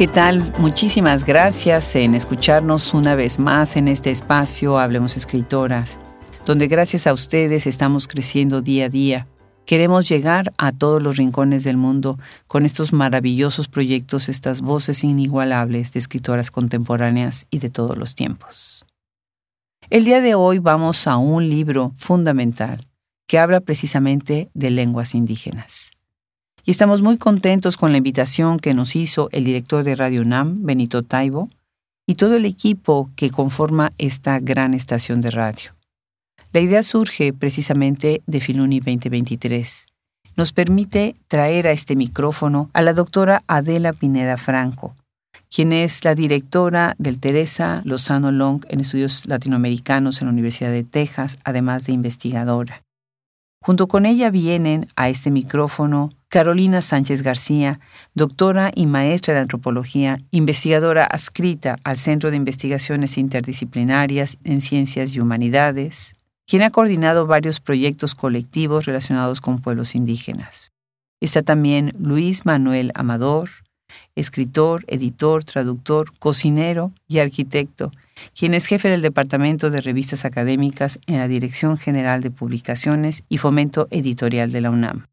¿Qué tal? Muchísimas gracias en escucharnos una vez más en este espacio Hablemos Escritoras, donde gracias a ustedes estamos creciendo día a día. Queremos llegar a todos los rincones del mundo con estos maravillosos proyectos, estas voces inigualables de escritoras contemporáneas y de todos los tiempos. El día de hoy vamos a un libro fundamental que habla precisamente de lenguas indígenas. Y estamos muy contentos con la invitación que nos hizo el director de Radio NAM, Benito Taibo, y todo el equipo que conforma esta gran estación de radio. La idea surge precisamente de Filuni 2023. Nos permite traer a este micrófono a la doctora Adela Pineda Franco, quien es la directora del Teresa Lozano Long en estudios latinoamericanos en la Universidad de Texas, además de investigadora. Junto con ella vienen a este micrófono Carolina Sánchez García, doctora y maestra de antropología, investigadora adscrita al Centro de Investigaciones Interdisciplinarias en Ciencias y Humanidades, quien ha coordinado varios proyectos colectivos relacionados con pueblos indígenas. Está también Luis Manuel Amador, escritor, editor, traductor, cocinero y arquitecto, quien es jefe del Departamento de Revistas Académicas en la Dirección General de Publicaciones y Fomento Editorial de la UNAM.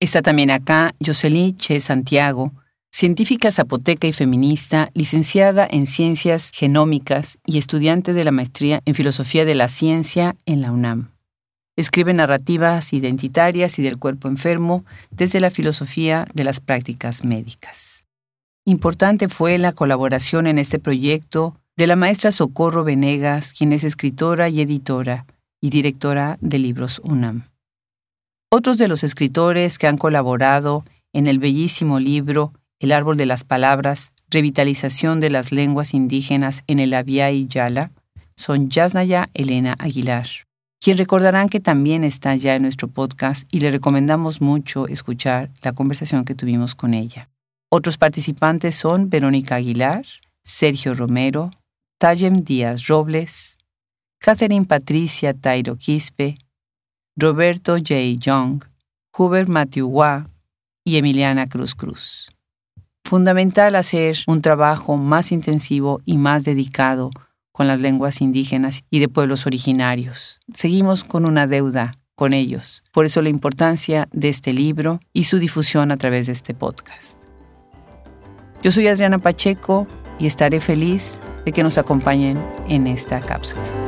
Está también acá Jocelyn Che Santiago, científica zapoteca y feminista, licenciada en Ciencias Genómicas y estudiante de la maestría en Filosofía de la Ciencia en la UNAM. Escribe narrativas identitarias y del cuerpo enfermo desde la filosofía de las prácticas médicas. Importante fue la colaboración en este proyecto de la maestra Socorro Venegas, quien es escritora y editora y directora de Libros UNAM. Otros de los escritores que han colaborado en el bellísimo libro El árbol de las palabras, revitalización de las lenguas indígenas en el y Yala, son Yasnaya Elena Aguilar, quien recordarán que también está ya en nuestro podcast y le recomendamos mucho escuchar la conversación que tuvimos con ella. Otros participantes son Verónica Aguilar, Sergio Romero, Tayem Díaz Robles, Catherine Patricia Tairo Quispe, Roberto J. Young, Hubert Matthew Wah y Emiliana Cruz Cruz. Fundamental hacer un trabajo más intensivo y más dedicado con las lenguas indígenas y de pueblos originarios. Seguimos con una deuda con ellos. Por eso la importancia de este libro y su difusión a través de este podcast. Yo soy Adriana Pacheco y estaré feliz de que nos acompañen en esta cápsula.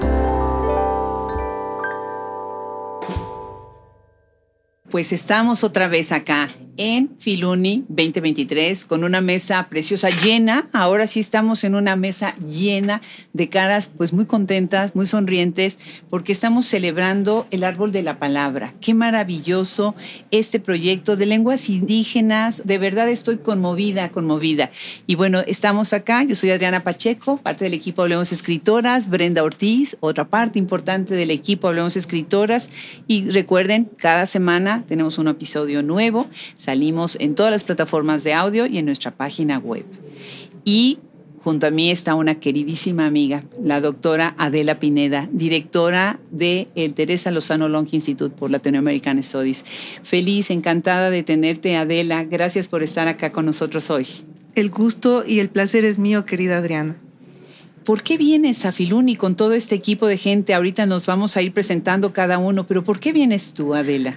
Pues estamos otra vez acá en Filuni 2023 con una mesa preciosa llena. Ahora sí estamos en una mesa llena de caras pues muy contentas, muy sonrientes porque estamos celebrando el árbol de la palabra. Qué maravilloso este proyecto de lenguas indígenas. De verdad estoy conmovida, conmovida. Y bueno, estamos acá. Yo soy Adriana Pacheco, parte del equipo Hablemos Escritoras, Brenda Ortiz, otra parte importante del equipo Hablemos Escritoras y recuerden, cada semana tenemos un episodio nuevo. Salimos en todas las plataformas de audio y en nuestra página web. Y junto a mí está una queridísima amiga, la doctora Adela Pineda, directora del el Teresa Lozano Long Institute por Latinoamerican Studies. Feliz, encantada de tenerte, Adela. Gracias por estar acá con nosotros hoy. El gusto y el placer es mío, querida Adriana. ¿Por qué vienes a Filuni con todo este equipo de gente? Ahorita nos vamos a ir presentando cada uno, pero ¿por qué vienes tú, Adela?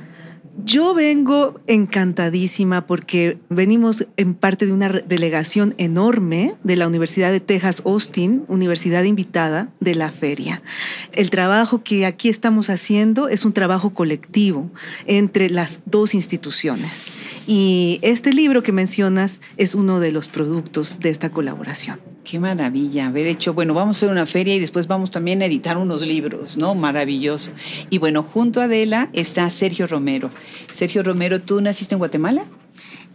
Yo vengo encantadísima porque venimos en parte de una delegación enorme de la Universidad de Texas Austin, universidad invitada de la feria. El trabajo que aquí estamos haciendo es un trabajo colectivo entre las dos instituciones. Y este libro que mencionas es uno de los productos de esta colaboración. Qué maravilla haber hecho, bueno, vamos a hacer una feria y después vamos también a editar unos libros, ¿no? Maravilloso. Y bueno, junto a Adela está Sergio Romero. Sergio Romero, ¿tú naciste en Guatemala?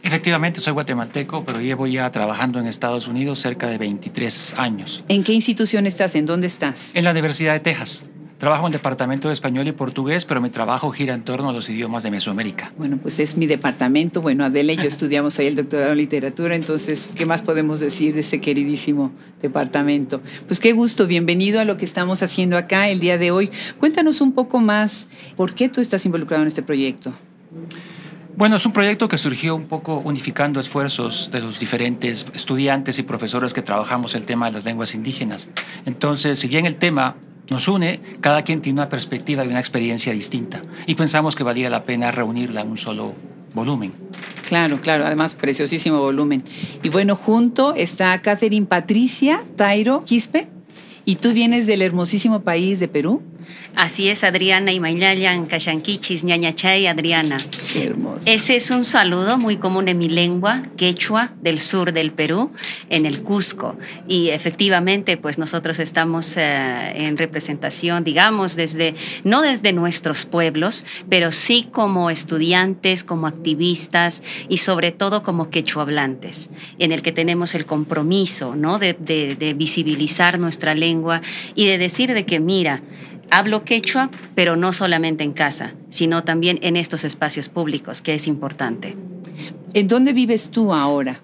Efectivamente, soy guatemalteco, pero llevo ya trabajando en Estados Unidos cerca de 23 años. ¿En qué institución estás? ¿En dónde estás? En la Universidad de Texas. Trabajo en departamento de español y portugués, pero mi trabajo gira en torno a los idiomas de Mesoamérica. Bueno, pues es mi departamento. Bueno, Adela y yo estudiamos ahí el doctorado en literatura, entonces, ¿qué más podemos decir de ese queridísimo departamento? Pues qué gusto, bienvenido a lo que estamos haciendo acá el día de hoy. Cuéntanos un poco más, ¿por qué tú estás involucrado en este proyecto? Bueno, es un proyecto que surgió un poco unificando esfuerzos de los diferentes estudiantes y profesores que trabajamos el tema de las lenguas indígenas. Entonces, si bien el tema nos une, cada quien tiene una perspectiva y una experiencia distinta. Y pensamos que valía la pena reunirla en un solo volumen. Claro, claro, además preciosísimo volumen. Y bueno, junto está Catherine Patricia Tairo Quispe, y tú vienes del hermosísimo país de Perú. Así es, Adriana y Maylayan, Cayanquichis, Ñañachay, Adriana. Hermoso. Ese es un saludo muy común en mi lengua, quechua, del sur del Perú, en el Cusco. Y efectivamente, pues nosotros estamos eh, en representación, digamos, desde, no desde nuestros pueblos, pero sí como estudiantes, como activistas y sobre todo como quechua hablantes, en el que tenemos el compromiso, ¿no? de, de visibilizar nuestra lengua y de decir de que, mira, Hablo quechua, pero no solamente en casa, sino también en estos espacios públicos, que es importante. ¿En dónde vives tú ahora?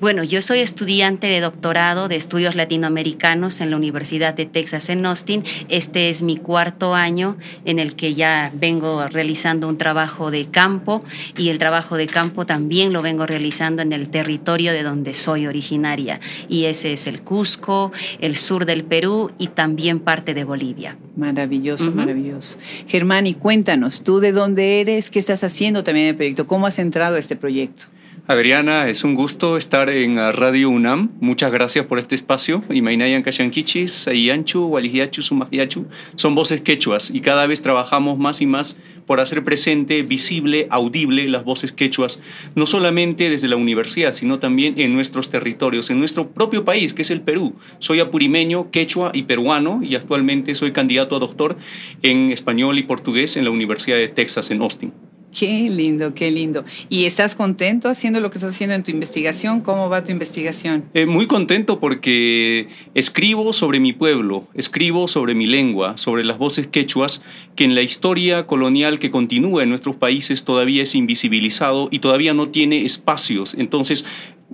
Bueno, yo soy estudiante de doctorado de estudios latinoamericanos en la Universidad de Texas en Austin. Este es mi cuarto año en el que ya vengo realizando un trabajo de campo y el trabajo de campo también lo vengo realizando en el territorio de donde soy originaria. Y ese es el Cusco, el sur del Perú y también parte de Bolivia. Maravilloso, maravilloso. Germán, y cuéntanos, ¿tú de dónde eres? ¿Qué estás haciendo también en el proyecto? ¿Cómo has entrado a este proyecto? Adriana, es un gusto estar en Radio UNAM. Muchas gracias por este espacio. Imainayan Kashankichis, Ayanchu, Walihiachu, Sumahiachu, son voces quechuas y cada vez trabajamos más y más por hacer presente, visible, audible las voces quechuas, no solamente desde la universidad, sino también en nuestros territorios, en nuestro propio país, que es el Perú. Soy apurimeño, quechua y peruano y actualmente soy candidato a doctor en español y portugués en la Universidad de Texas en Austin. Qué lindo, qué lindo. ¿Y estás contento haciendo lo que estás haciendo en tu investigación? ¿Cómo va tu investigación? Eh, muy contento porque escribo sobre mi pueblo, escribo sobre mi lengua, sobre las voces quechuas, que en la historia colonial que continúa en nuestros países todavía es invisibilizado y todavía no tiene espacios. Entonces,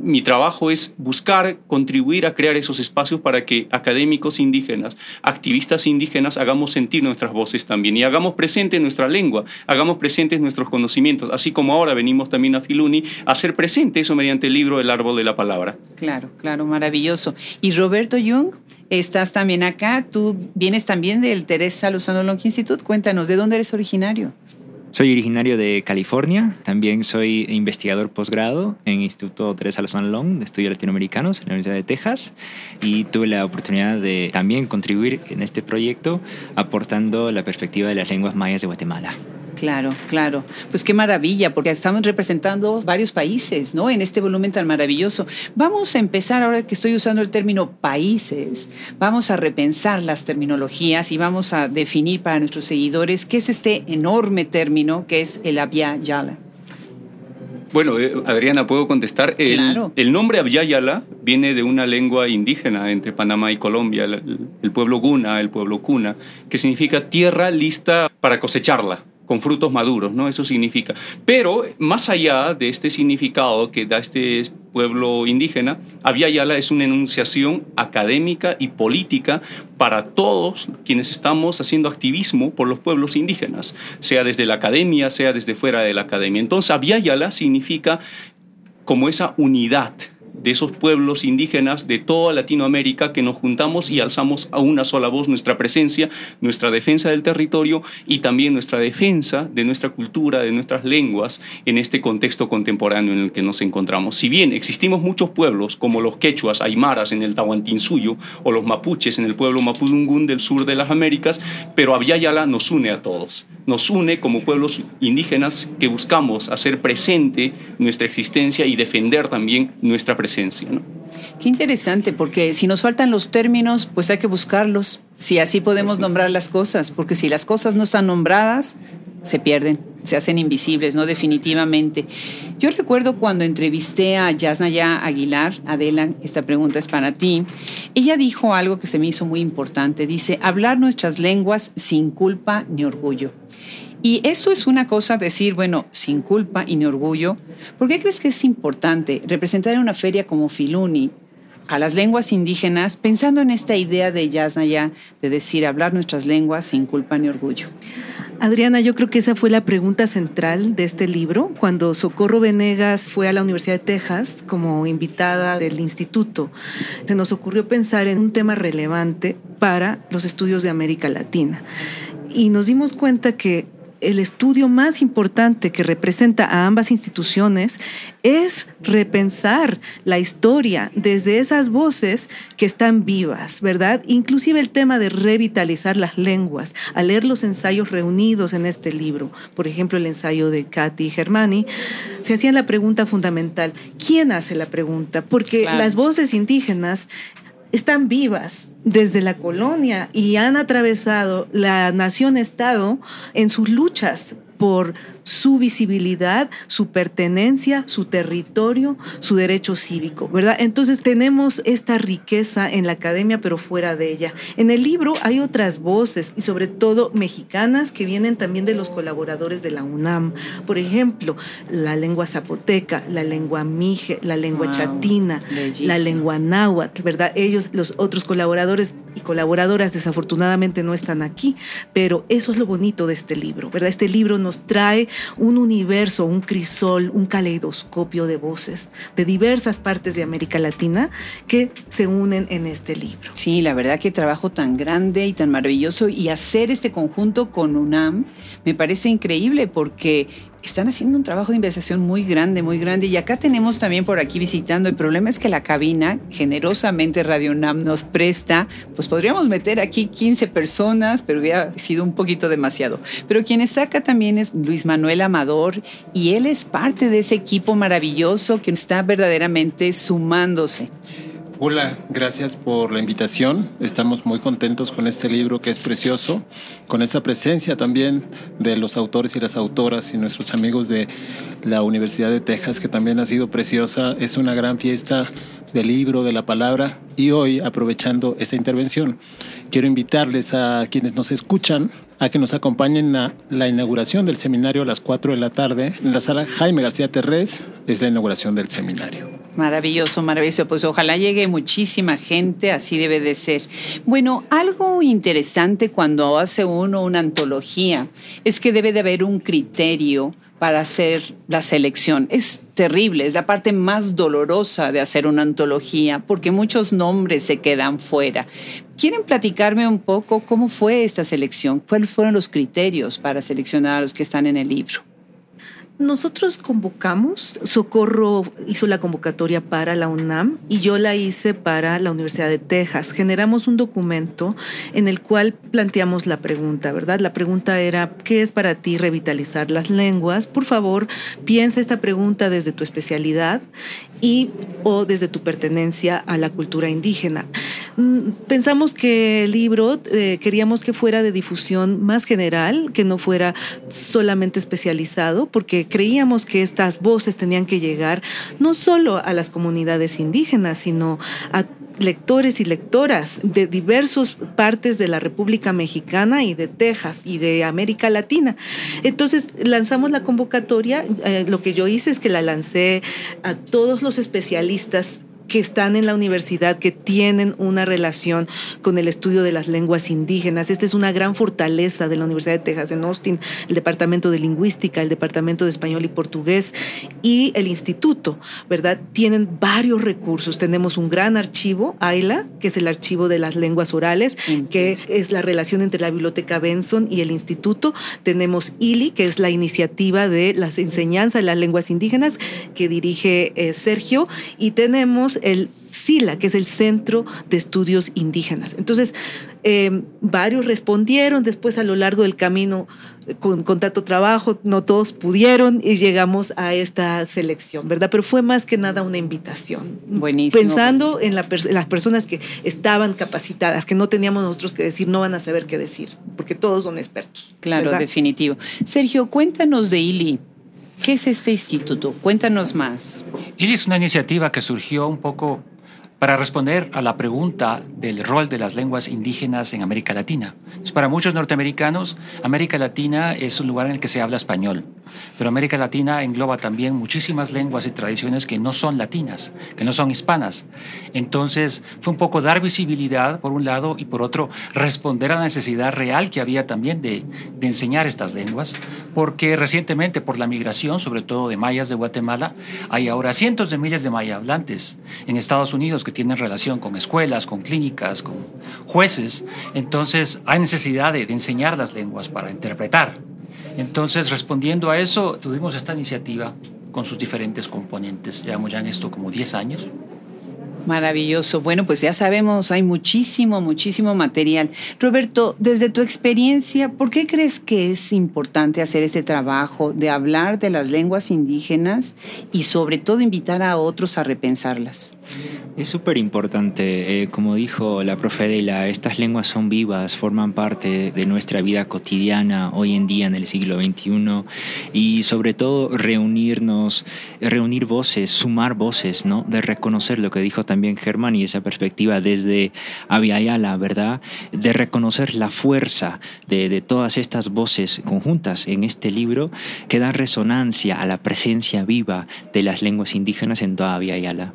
mi trabajo es buscar contribuir a crear esos espacios para que académicos indígenas, activistas indígenas, hagamos sentir nuestras voces también y hagamos presente nuestra lengua, hagamos presentes nuestros conocimientos, así como ahora venimos también a Filuni a hacer presente eso mediante el libro El Árbol de la Palabra. Claro, claro, maravilloso. Y Roberto Jung, estás también acá, tú vienes también del Teresa Lozano Long Institute, cuéntanos, ¿de dónde eres originario? Soy originario de California, también soy investigador posgrado en Instituto Teresa Lozano Long de Estudios Latinoamericanos en la Universidad de Texas y tuve la oportunidad de también contribuir en este proyecto aportando la perspectiva de las lenguas mayas de Guatemala. Claro, claro. Pues qué maravilla, porque estamos representando varios países, ¿no? En este volumen tan maravilloso. Vamos a empezar, ahora que estoy usando el término países, vamos a repensar las terminologías y vamos a definir para nuestros seguidores qué es este enorme término que es el Abya Yala. Bueno, eh, Adriana, puedo contestar. El, Claro. el nombre Abyayala viene de una lengua indígena entre Panamá y Colombia, el, el pueblo Guna, el pueblo Cuna, que significa tierra lista para cosecharla con frutos maduros, ¿no? Eso significa. Pero más allá de este significado que da este pueblo indígena, Abyayala es una enunciación académica y política para todos quienes estamos haciendo activismo por los pueblos indígenas, sea desde la academia, sea desde fuera de la academia. Entonces, Abyayala significa como esa unidad de esos pueblos indígenas de toda Latinoamérica que nos juntamos y alzamos a una sola voz nuestra presencia, nuestra defensa del territorio y también nuestra defensa de nuestra cultura, de nuestras lenguas en este contexto contemporáneo en el que nos encontramos. Si bien existimos muchos pueblos como los quechuas, aymaras en el Tahuantinsuyo o los mapuches en el pueblo mapudungún del sur de las Américas, pero Abyayala nos une a todos, nos une como pueblos indígenas que buscamos hacer presente nuestra existencia y defender también nuestra presencia. ¿No? Qué interesante, porque si nos faltan los términos, pues hay que buscarlos. Si así podemos nombrar las cosas, porque si las cosas no están nombradas, se pierden, se hacen invisibles, ¿no? Definitivamente. Yo recuerdo cuando entrevisté a Yasnaya Aguilar, Adela, esta pregunta es para ti, ella dijo algo que se me hizo muy importante, dice, hablar nuestras lenguas sin culpa ni orgullo. Y esto es una cosa, decir, bueno, sin culpa y ni orgullo. ¿Por qué crees que es importante representar en una feria como Filuni a las lenguas indígenas pensando en esta idea de Yasnaya de decir hablar nuestras lenguas sin culpa ni orgullo? Adriana, yo creo que esa fue la pregunta central de este libro. Cuando Socorro Venegas fue a la Universidad de Texas como invitada del instituto, se nos ocurrió pensar en un tema relevante para los estudios de América Latina. Y nos dimos cuenta que el estudio más importante que representa a ambas instituciones es repensar la historia desde esas voces que están vivas, ¿verdad? Inclusive el tema de revitalizar las lenguas, al leer los ensayos reunidos en este libro, por ejemplo el ensayo de Katy Germani, se hacían la pregunta fundamental, ¿quién hace la pregunta? Porque las voces indígenas están vivas desde la colonia y han atravesado la nación-estado en sus luchas por su visibilidad, su pertenencia, su territorio, su derecho cívico, ¿verdad? Entonces tenemos esta riqueza en la academia, pero fuera de ella. En el libro hay otras voces y sobre todo mexicanas que vienen también de los colaboradores de la UNAM. Por ejemplo, la lengua zapoteca, la lengua mije, la lengua chatina, la lengua náhuatl, ¿verdad? Ellos, los otros colaboradores y colaboradoras desafortunadamente no están aquí, pero eso es lo bonito de este libro, ¿verdad? Este libro nos trae un universo, un crisol, un caleidoscopio de voces de diversas partes de América Latina que se unen en este libro. Sí, la verdad que trabajo tan grande y tan maravilloso y hacer este conjunto con UNAM me parece increíble porque están haciendo un trabajo de investigación muy grande, muy grande. Y acá tenemos también por aquí visitando. El problema es que la cabina, generosamente Radio NAM nos presta, pues podríamos meter aquí 15 personas, pero hubiera sido un poquito demasiado. Pero quien está acá también es Luis Manuel Amador y él es parte de ese equipo maravilloso que está verdaderamente sumándose. Hola, gracias por la invitación. Estamos muy contentos con este libro que es precioso, con esa presencia también de los autores y las autoras y nuestros amigos de la Universidad de Texas, que también ha sido preciosa. Es una gran fiesta del libro, de la palabra. Y hoy, aprovechando esta intervención, quiero invitarles a quienes nos escuchan a que nos acompañen a la inauguración del seminario a las 4 de la tarde en la sala Jaime García Terrés. Es la inauguración del seminario. Maravilloso, maravilloso. Pues ojalá llegue muchísima gente, así debe de ser. Bueno, algo interesante cuando hace uno una antología es que debe de haber un criterio para hacer la selección. Es terrible, es la parte más dolorosa de hacer una antología porque muchos nombres se quedan fuera. ¿Quieren platicarme un poco cómo fue esta selección? ¿Cuáles fueron los criterios para seleccionar a los que están en el libro? Nosotros convocamos, Socorro hizo la convocatoria para la UNAM y yo la hice para la Universidad de Texas. Generamos un documento en el cual planteamos la pregunta, ¿verdad? La pregunta era, ¿qué es para ti revitalizar las lenguas? Por favor, piensa esta pregunta desde tu especialidad y o desde tu pertenencia a la cultura indígena. Mm, pensamos que el libro eh, queríamos que fuera de difusión más general, que no fuera solamente especializado, porque creíamos que estas voces tenían que llegar no solo a las comunidades indígenas, sino a lectores y lectoras de diversas partes de la República Mexicana y de Texas y de América Latina. Entonces lanzamos la convocatoria, eh, lo que yo hice es que la lancé a todos los especialistas que están en la universidad, que tienen una relación con el estudio de las lenguas indígenas. Esta es una gran fortaleza de la Universidad de Texas en Austin, el Departamento de Lingüística, el Departamento de Español y Portugués y el Instituto, ¿verdad? Tienen varios recursos. Tenemos un gran archivo, AILA, que es el archivo de las lenguas orales, que es la relación entre la Biblioteca Benson y el Instituto. Tenemos ILI, que es la iniciativa de las enseñanzas de las lenguas indígenas, que dirige eh, Sergio, y tenemos el SILA, que es el Centro de Estudios Indígenas. Entonces, em, varios respondieron, después a lo largo del camino, con, contrato trabajo, no todos pudieron y llegamos a esta selección, ¿verdad? Pero fue más que nada una invitación. Buenísimo. Pensando En, las personas que estaban capacitadas, que no teníamos nosotros que decir, no van a saber qué decir, porque todos son expertos. Claro, definitivo. Sergio, cuéntanos de ILI. ¿Qué es este instituto? Cuéntanos más. Es una iniciativa que surgió un poco para responder a la pregunta del rol de las lenguas indígenas en América Latina. para muchos norteamericanos, América Latina es un lugar en el que se habla español. Pero América Latina engloba también muchísimas lenguas y tradiciones que no son latinas, que no son hispanas. Entonces fue un poco dar visibilidad por un lado y por otro responder a la necesidad real que había también de, enseñar estas lenguas, porque recientemente por la migración, sobre todo de mayas de Guatemala, hay ahora cientos de miles de maya hablantes en Estados Unidos que tienen relación con escuelas, con clínicas, con jueces. Entonces hay necesidad de enseñar las lenguas para interpretar. Entonces, respondiendo a eso, tuvimos esta iniciativa con sus diferentes componentes. Llevamos ya en esto como 10 años. Maravilloso. Bueno, pues ya sabemos, hay muchísimo, muchísimo material. Roberto, desde tu experiencia, ¿por qué crees que es importante hacer este trabajo de hablar de las lenguas indígenas y sobre todo invitar a otros a repensarlas? Es súper importante, eh, como dijo la profe Dela, estas lenguas son vivas, forman parte de nuestra vida cotidiana hoy en día en el siglo XXI y sobre todo reunirnos, reunir voces, sumar voces, ¿no? De reconocer lo que dijo también Germán y esa perspectiva desde Aviala, ¿verdad? De reconocer la fuerza de, de todas estas voces conjuntas en este libro que dan resonancia a la presencia viva de las lenguas indígenas en toda Aviala.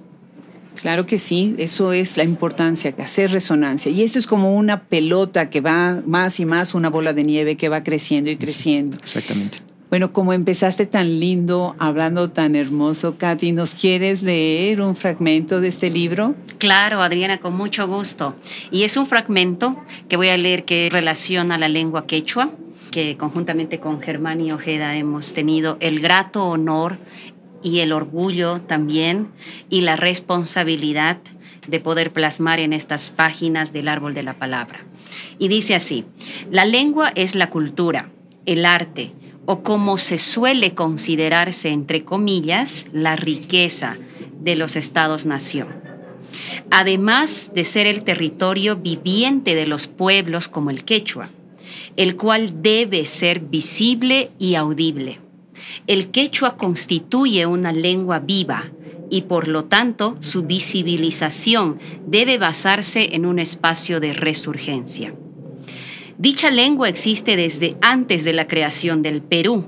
Claro que sí, eso es la importancia, hacer resonancia. Y esto es como una pelota que va más y más, una bola de nieve que va creciendo y creciendo. Exactamente. Bueno, como empezaste tan lindo, hablando tan hermoso, Katy, ¿nos quieres leer un fragmento de este libro? Claro, Adriana, con mucho gusto. Y es un fragmento que voy a leer que relaciona la lengua quechua, que conjuntamente con Germán y Ojeda hemos tenido el grato honor y el orgullo también y la responsabilidad de poder plasmar en estas páginas del árbol de la palabra. Y dice así, la lengua es la cultura, el arte, o como se suele considerarse, entre comillas, la riqueza de los estados-nación. Además de ser el territorio viviente de los pueblos como el quechua, el cual debe ser visible y audible el quechua constituye una lengua viva y por lo tanto su visibilización debe basarse en un espacio de resurgencia. Dicha lengua existe desde antes de la creación del Perú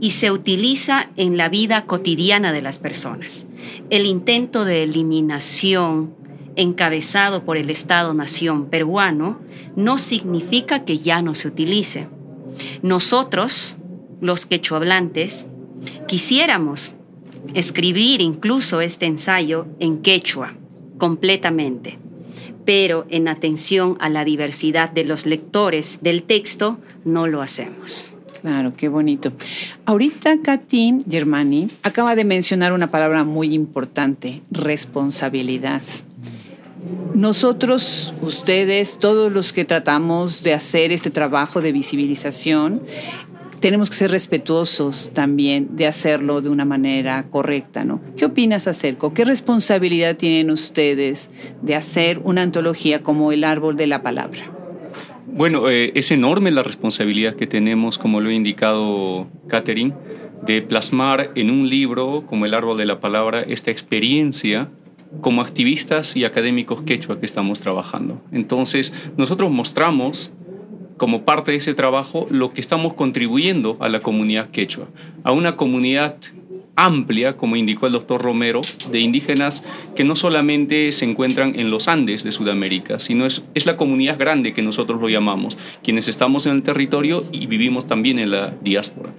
y se utiliza en la vida cotidiana de las personas. El intento de eliminación encabezado por el Estado-Nación peruano no significa que ya no se utilice. Nosotros, los quechuablantes, quisiéramos escribir incluso este ensayo en quechua completamente, pero en atención a la diversidad de los lectores del texto no lo hacemos. Claro, qué bonito. Ahorita Katy Germani acaba de mencionar una palabra muy importante, responsabilidad. Nosotros, ustedes, todos los que tratamos de hacer este trabajo de visibilización, tenemos que ser respetuosos también de hacerlo de una manera correcta, ¿no? ¿Qué opinas acerca? ¿Qué responsabilidad tienen ustedes de hacer una antología como El Árbol de la Palabra? Bueno, eh, es enorme la responsabilidad que tenemos, como lo ha indicado Catherine, de plasmar en un libro como El Árbol de la Palabra esta experiencia como activistas y académicos quechua que estamos trabajando. Entonces, nosotros mostramos como parte de ese trabajo lo que estamos contribuyendo a la comunidad quechua, a una comunidad amplia, como indicó el doctor Romero, de indígenas que no solamente se encuentran en los Andes de Sudamérica, sino es, es la comunidad grande que nosotros lo llamamos, quienes estamos en el territorio y vivimos también en la diáspora.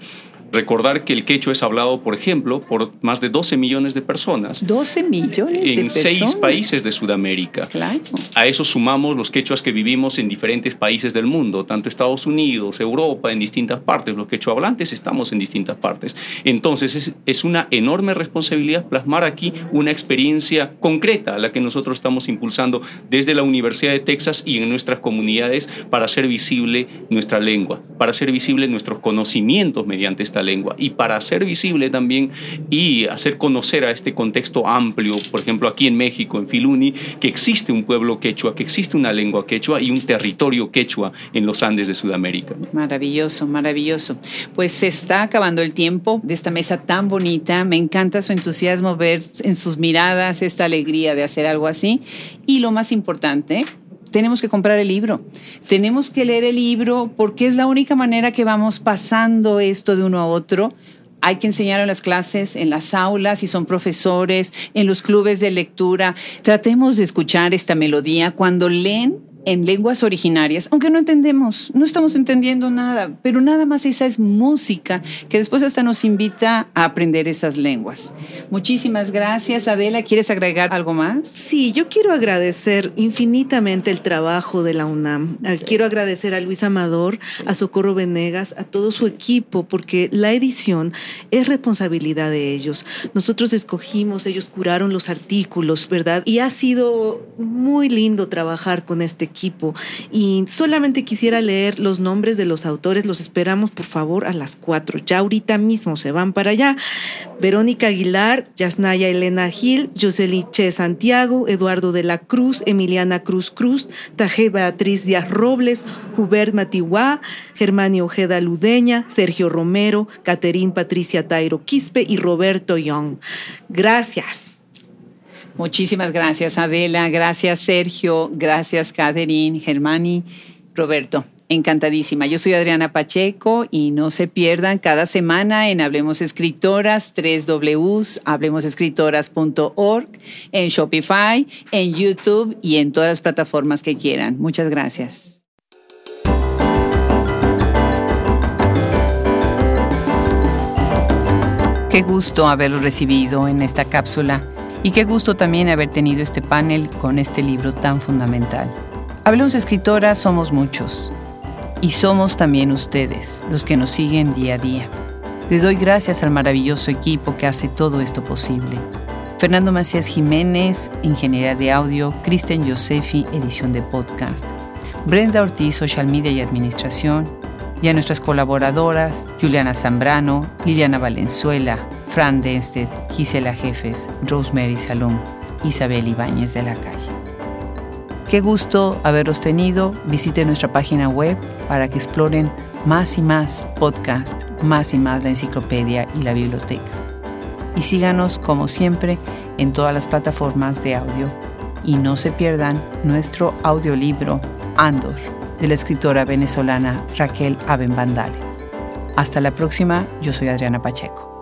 Recordar que el quechua es hablado, por ejemplo, por más de 12 millones de personas. 12 millones de en seis países de Sudamérica. Claro. A eso sumamos los quechuas que vivimos en diferentes países del mundo, tanto Estados Unidos, Europa, en distintas partes. Los quechua hablantes estamos en distintas partes. Entonces es, es una enorme responsabilidad plasmar aquí una experiencia concreta, a la que nosotros estamos impulsando desde la Universidad de Texas y en nuestras comunidades para hacer visible nuestra lengua, para hacer visible nuestros conocimientos mediante esta lengua y para hacer visible también y hacer conocer a este contexto amplio, por ejemplo aquí en México, en Filuni, que existe un pueblo quechua, que existe una lengua quechua y un territorio quechua en los Andes de Sudamérica. Maravilloso, maravilloso. Pues se está acabando el tiempo de esta mesa tan bonita, me encanta su entusiasmo ver en sus miradas esta alegría de hacer algo así y lo más importante, tenemos que comprar el libro, tenemos que leer el libro porque es la única manera que vamos pasando esto de uno a otro hay que enseñar en las clases, en las aulas, si son profesores, en los clubes de lectura. Tratemos de escuchar esta melodía. Cuando leen, en lenguas originarias, aunque no entendemos, no estamos entendiendo nada, pero nada más esa es música que después hasta nos invita a aprender esas lenguas. Muchísimas gracias, Adela. ¿Quieres agregar algo más? Sí, yo quiero agradecer infinitamente el trabajo de la UNAM. Ah, quiero agradecer a Luis Amador, a Socorro Venegas, a todo su equipo, porque la edición es responsabilidad de ellos. Nosotros escogimos, ellos curaron los artículos, ¿verdad? Y ha sido muy lindo trabajar con este equipo. Y solamente quisiera leer los nombres de los autores. Los esperamos, por favor, a las cuatro. Ya ahorita mismo se van para allá. Verónica Aguilar, Yasnaya Elena Gil, Jocelyn Che Santiago, Eduardo de la Cruz, Emiliana Cruz Cruz, Taje Beatriz Díaz Robles, Hubert Matiguá, Germania Ojeda Ludeña, Sergio Romero, Caterín Patricia Tairo Quispe y Roberto Young. Gracias. Muchísimas gracias, Adela. Gracias, Sergio. Gracias, Catherine, Germani, Roberto. Encantadísima. Yo soy Adriana Pacheco y no se pierdan cada semana en Hablemos Escritoras, 3Ws, hablemosescritoras.org, en Shopify, en YouTube y en todas las plataformas que quieran. Muchas gracias. Qué gusto haberlos recibido en esta cápsula y qué gusto también haber tenido este panel con este libro tan fundamental. Hablemos escritoras somos muchos y somos también ustedes, los que nos siguen día a día. Le doy gracias al maravilloso equipo que hace todo esto posible. Fernando Macías Jiménez, Ingeniería de Audio, Cristian Josefi, Edición de Podcast, Brenda Ortiz, Social Media y Administración, y a nuestras colaboradoras Juliana Zambrano, Liliana Valenzuela, Fran Denstedt, Gisela Jefes, Rosemary Salom, Isabel Ibáñez de la Calle. Qué gusto haberlos tenido. Visiten nuestra página web para que exploren más y más podcast, más y más la enciclopedia y la biblioteca. Y síganos como siempre en todas las plataformas de audio. Y no se pierdan nuestro audiolibro Andor de la escritora venezolana Raquel Abenbandale. Hasta la próxima, yo soy Adriana Pacheco.